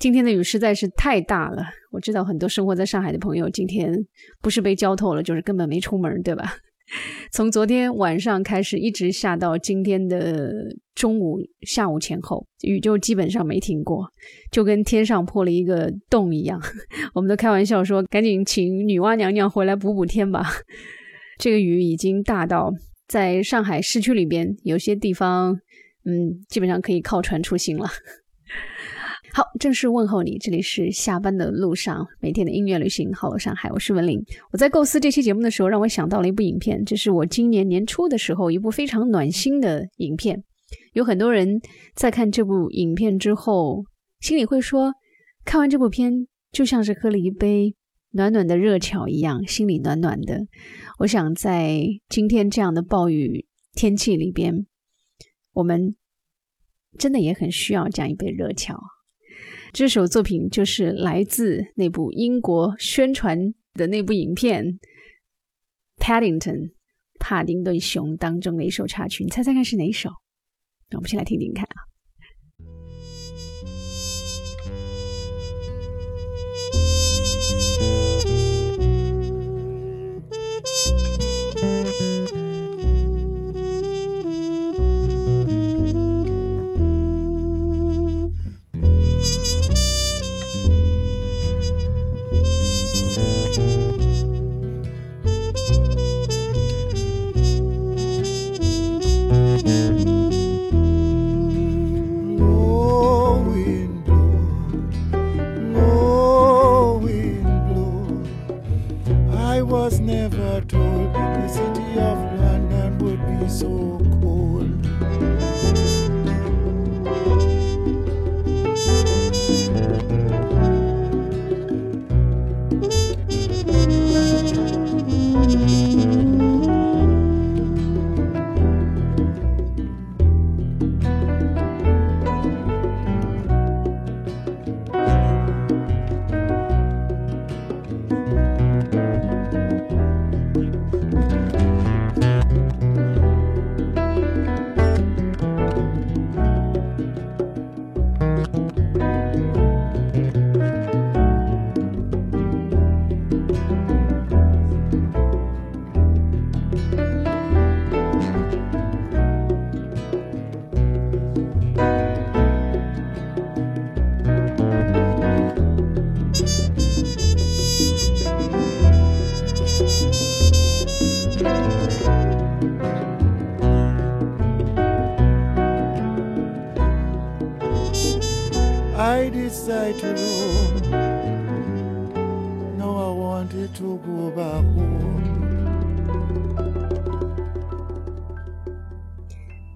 今天的雨实在是太大了，我知道很多生活在上海的朋友今天不是被浇透了，就是根本没出门，对吧？从昨天晚上开始，一直下到今天的中午、下午前后，雨就基本上没停过，就跟天上破了一个洞一样。我们都开玩笑说，赶紧请女娲娘娘回来补补天吧。这个雨已经大到在上海市区里边，有些地方，嗯，基本上可以靠船出行了。好，正式问候你，这里是下班的路上，每天的音乐旅行。Hello，上海，我是文玲。我在构思这期节目的时候，让我想到了一部影片，这是我今年年初的时候一部非常暖心的影片。有很多人在看这部影片之后，心里会说，看完这部片就像是喝了一杯暖暖的热巧一样，心里暖暖的。我想在今天这样的暴雨天气里边，我们真的也很需要这样一杯热巧。这首作品就是来自那部英国宣传的那部影片《Paddington》帕丁顿熊当中的一首插曲，你猜猜看是哪首？那我们先来听听看啊。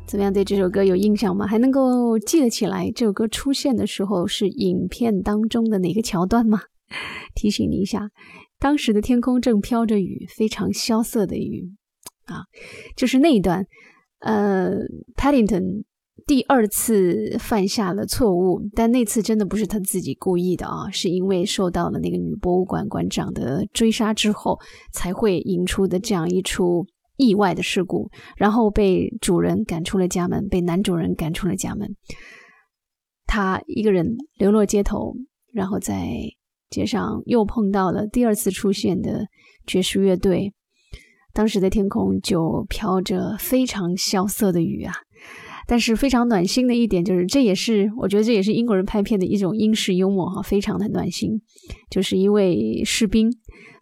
怎么样？对这首歌有印象吗？还能够记得起来这首歌出现的时候是影片当中的哪个桥段吗？提醒你一下，当时的天空正飘着雨，非常萧瑟的雨啊，就是那一段。呃，Paddington 第二次犯下了错误，但那次真的不是他自己故意的啊，是因为受到了那个女博物馆馆长的追杀之后，才会引出的这样一出。意外的事故，然后被主人赶出了家门，被男主人赶出了家门。他一个人流落街头，然后在街上又碰到了第二次出现的爵士乐队。当时的天空就飘着非常萧瑟的雨啊，但是非常暖心的一点就是，这也是我觉得这也是英国人拍片的一种英式幽默哈，非常的暖心。就是一位士兵。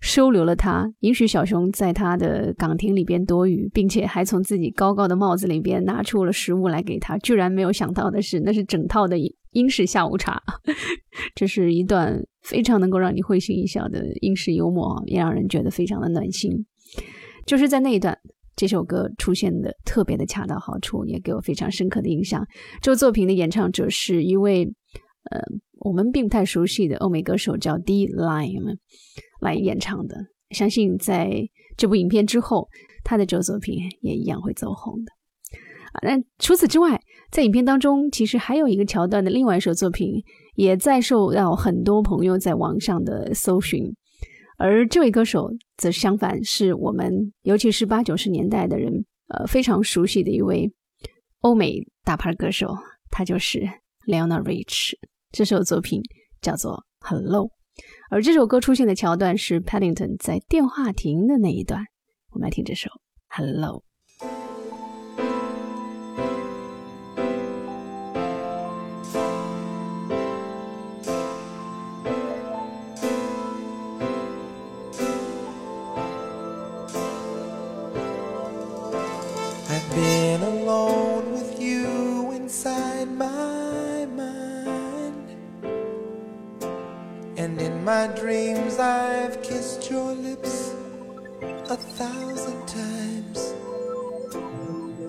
收留了他，允许小熊在他的岗亭里边躲雨，并且还从自己高高的帽子里边拿出了食物来给他。居然没有想到的是，那是整套的英式下午茶。这是一段非常能够让你会心一笑的英式幽默，也让人觉得非常的暖心。就是在那一段，这首歌出现的特别的恰到好处，也给我非常深刻的印象。这个作品的演唱者是一位，呃，我们并不太熟悉的欧美歌手，叫 D Line。来演唱的，相信在这部影片之后，他的这个作品也一样会走红的。啊，那除此之外，在影片当中，其实还有一个桥段的另外一首作品，也在受到很多朋友在网上的搜寻。而这位歌手则相反，是我们尤其是八九十年代的人，呃，非常熟悉的一位欧美大牌歌手，他就是 Leonard Rich。这首作品叫做 Hello。而这首歌出现的桥段是 Paddington 在电话亭的那一段。我们来听这首 Hello。My dreams I've kissed your lips a thousand times.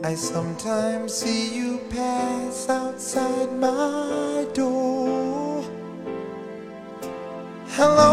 I sometimes see you pass outside my door. Hello,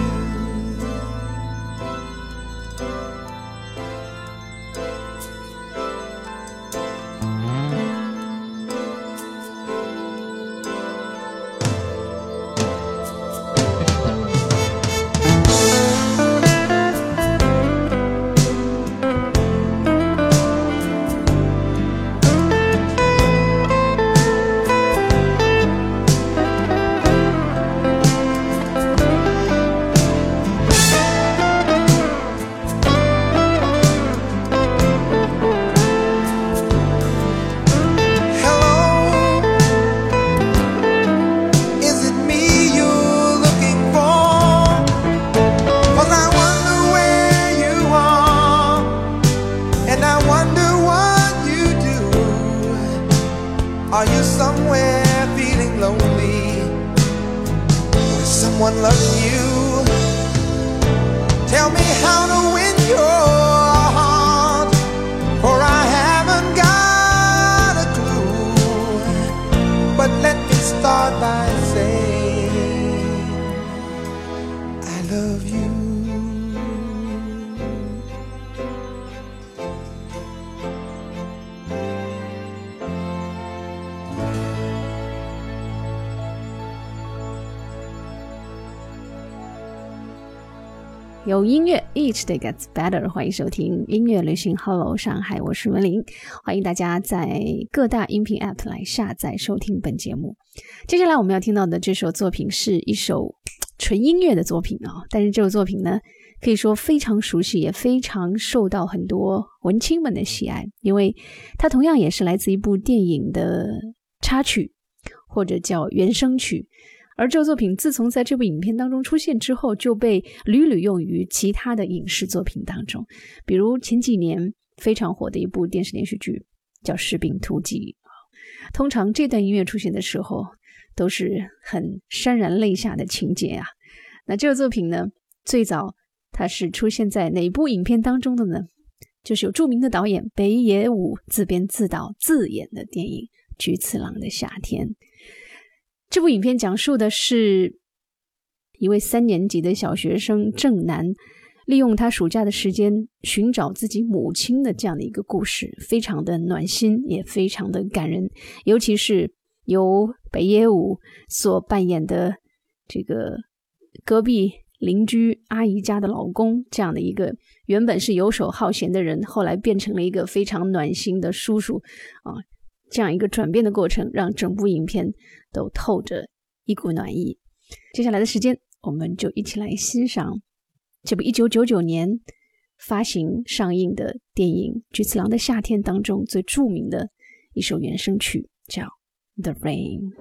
Are you somewhere feeling lonely? Is someone loving you? Tell me how to win. 有音乐，each day gets better。欢迎收听音乐旅行，Hello 上海，我是文林。欢迎大家在各大音频 App 来下载收听本节目。接下来我们要听到的这首作品是一首纯音乐的作品啊，但是这首作品呢，可以说非常熟悉，也非常受到很多文青们的喜爱，因为它同样也是来自一部电影的插曲，或者叫原声曲。而这个作品自从在这部影片当中出现之后，就被屡屡用于其他的影视作品当中，比如前几年非常火的一部电视连续剧叫《士兵突击》通常这段音乐出现的时候，都是很潸然泪下的情节啊。那这个作品呢，最早它是出现在哪部影片当中的呢？就是有著名的导演北野武自编自导自演的电影《菊次郎的夏天》。这部影片讲述的是一位三年级的小学生郑楠，利用他暑假的时间寻找自己母亲的这样的一个故事，非常的暖心，也非常的感人。尤其是由北野武所扮演的这个隔壁邻居阿姨家的老公，这样的一个原本是游手好闲的人，后来变成了一个非常暖心的叔叔啊。这样一个转变的过程，让整部影片都透着一股暖意。接下来的时间，我们就一起来欣赏这部1999年发行上映的电影《菊次郎的夏天》当中最著名的一首原声曲，叫《The Rain》。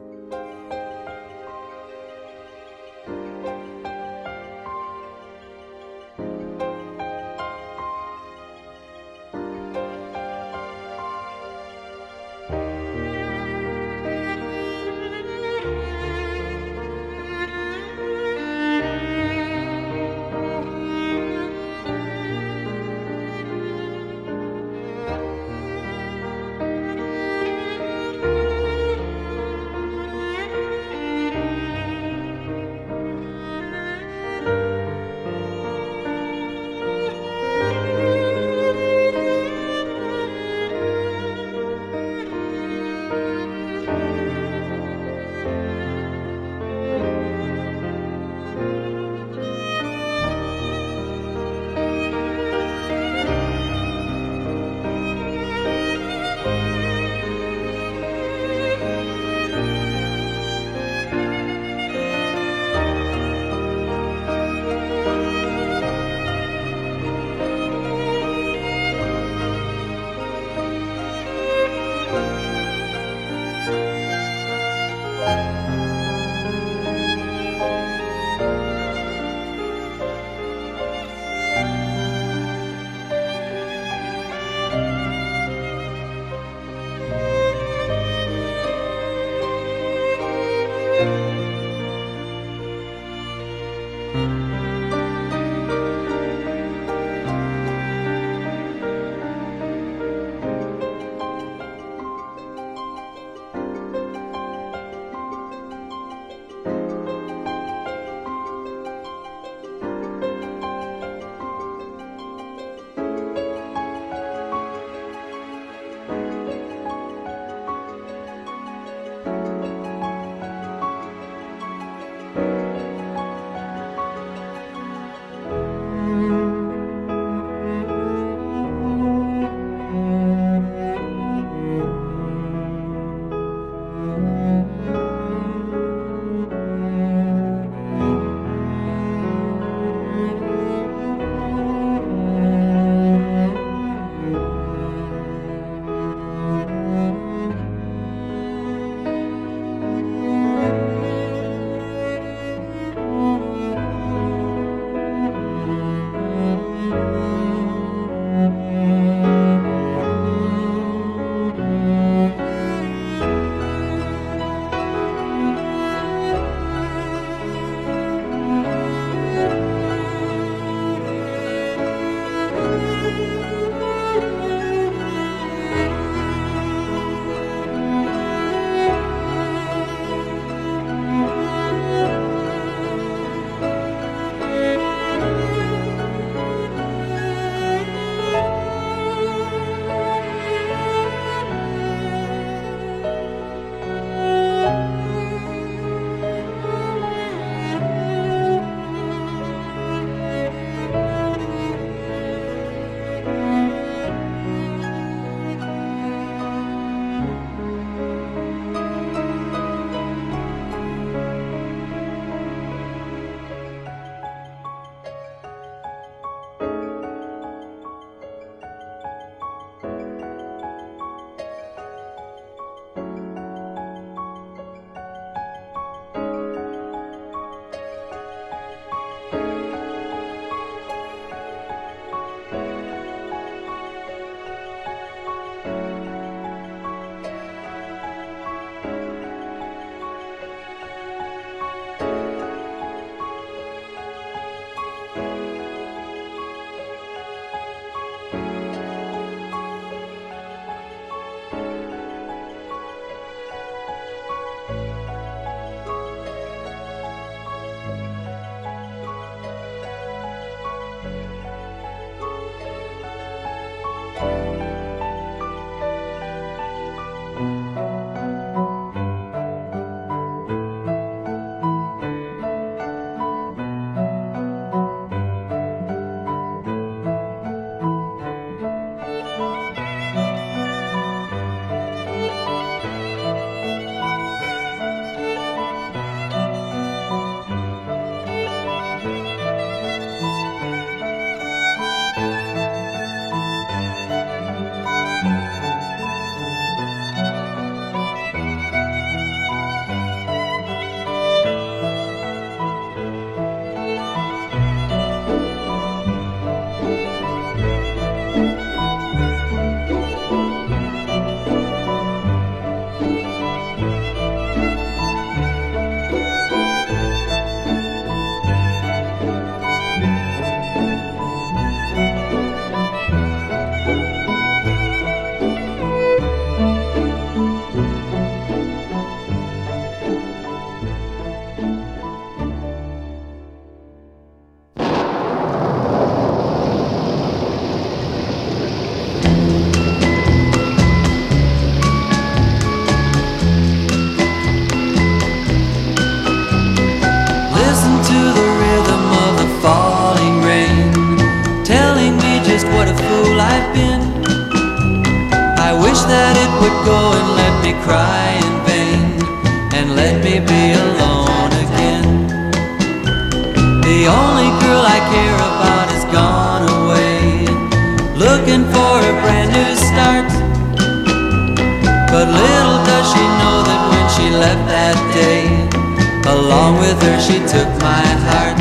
Along with her she took my heart.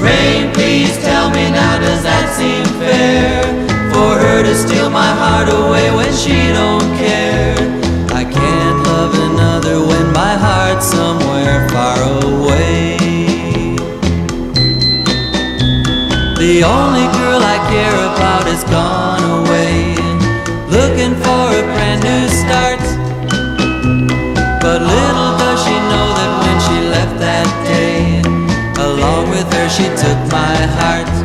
Rain, please tell me now, does that seem fair? For her to steal my heart away when she don't care. I can't love another when my heart's somewhere far away. The only girl I care about is gone she took my heart.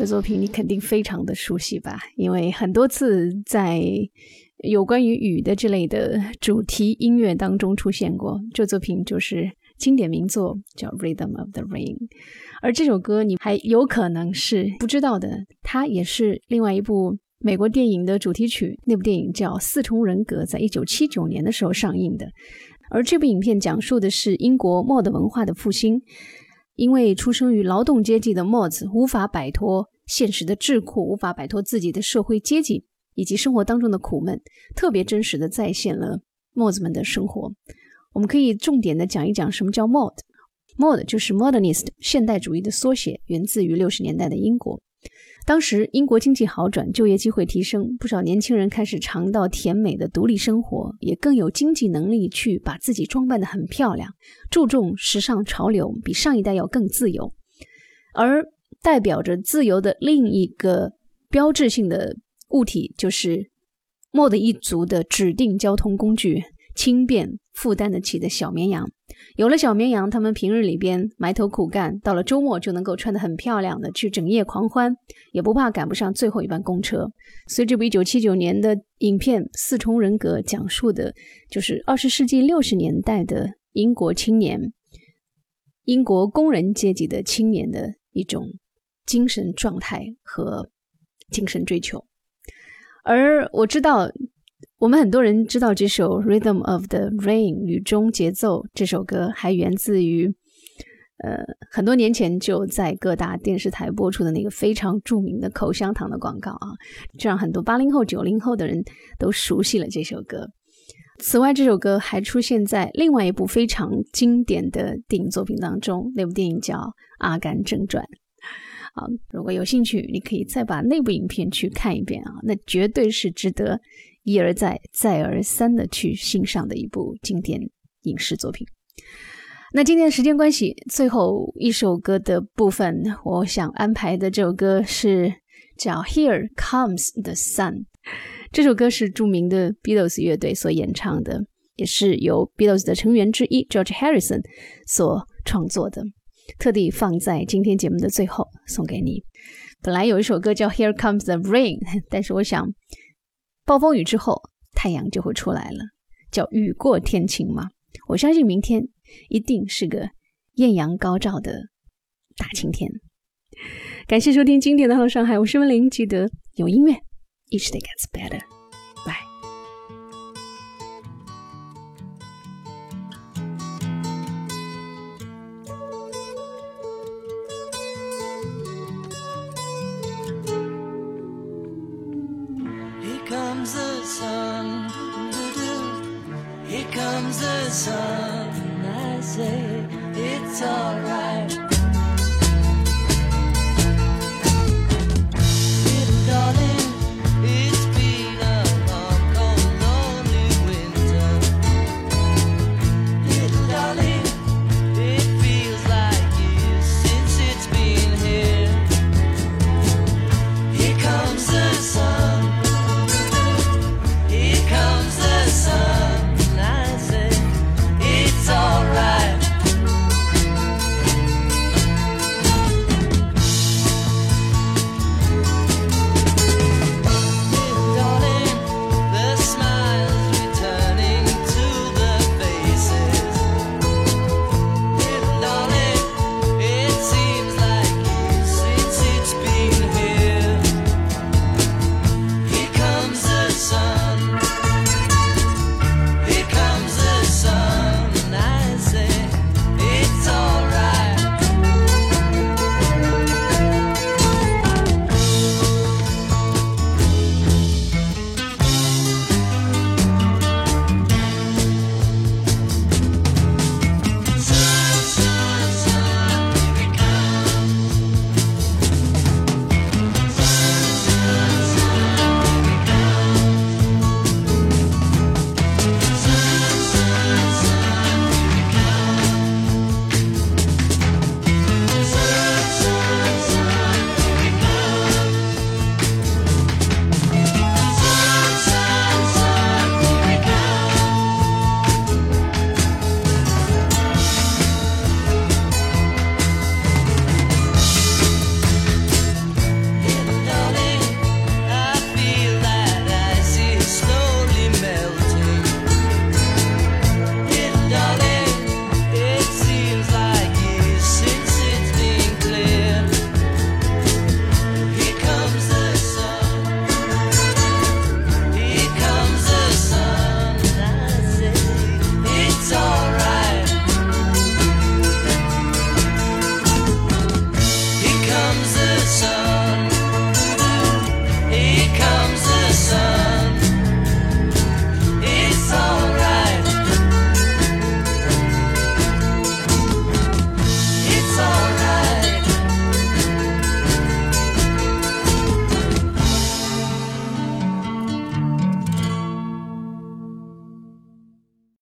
这作品，你肯定非常的熟悉吧？因为很多次在有关于雨的这类的主题音乐当中出现过。这作品就是经典名作，叫《Rhythm of the Rain》。而这首歌你还有可能是不知道的，它也是另外一部美国电影的主题曲。那部电影叫《四重人格》，在一九七九年的时候上映的。而这部影片讲述的是英国 mod 文化的复兴。因为出生于劳动阶级的墨子无法摆脱现实的桎梏，无法摆脱自己的社会阶级以及生活当中的苦闷，特别真实的再现了墨子们的生活。我们可以重点的讲一讲什么叫 mod。mod 就是 modernist 现代主义的缩写，源自于六十年代的英国。当时英国经济好转，就业机会提升，不少年轻人开始尝到甜美的独立生活，也更有经济能力去把自己装扮得很漂亮，注重时尚潮流，比上一代要更自由。而代表着自由的另一个标志性的物体，就是莫德一族的指定交通工具——轻便、负担得起的小绵羊。有了小绵羊，他们平日里边埋头苦干，到了周末就能够穿得很漂亮的去整夜狂欢，也不怕赶不上最后一班公车。所以这部1979年的影片《四重人格》讲述的就是20世纪60年代的英国青年、英国工人阶级的青年的一种精神状态和精神追求。而我知道。我们很多人知道这首《Rhythm of the Rain》雨中节奏这首歌，还源自于呃很多年前就在各大电视台播出的那个非常著名的口香糖的广告啊，这让很多八零后、九零后的人都熟悉了这首歌。此外，这首歌还出现在另外一部非常经典的电影作品当中，那部电影叫《阿甘正传》。啊，如果有兴趣，你可以再把那部影片去看一遍啊，那绝对是值得。一而再、再而三的去欣赏的一部经典影视作品。那今天的时间关系，最后一首歌的部分，我想安排的这首歌是叫《Here Comes the Sun》。这首歌是著名的 Beatles 乐队所演唱的，也是由 Beatles 的成员之一 George Harrison 所创作的，特地放在今天节目的最后送给你。本来有一首歌叫《Here Comes the Rain》，但是我想。暴风雨之后，太阳就会出来了，叫雨过天晴嘛。我相信明天一定是个艳阳高照的大晴天。感谢收听经典的《好上海》，我是温玲，记得有音乐，Each day gets better。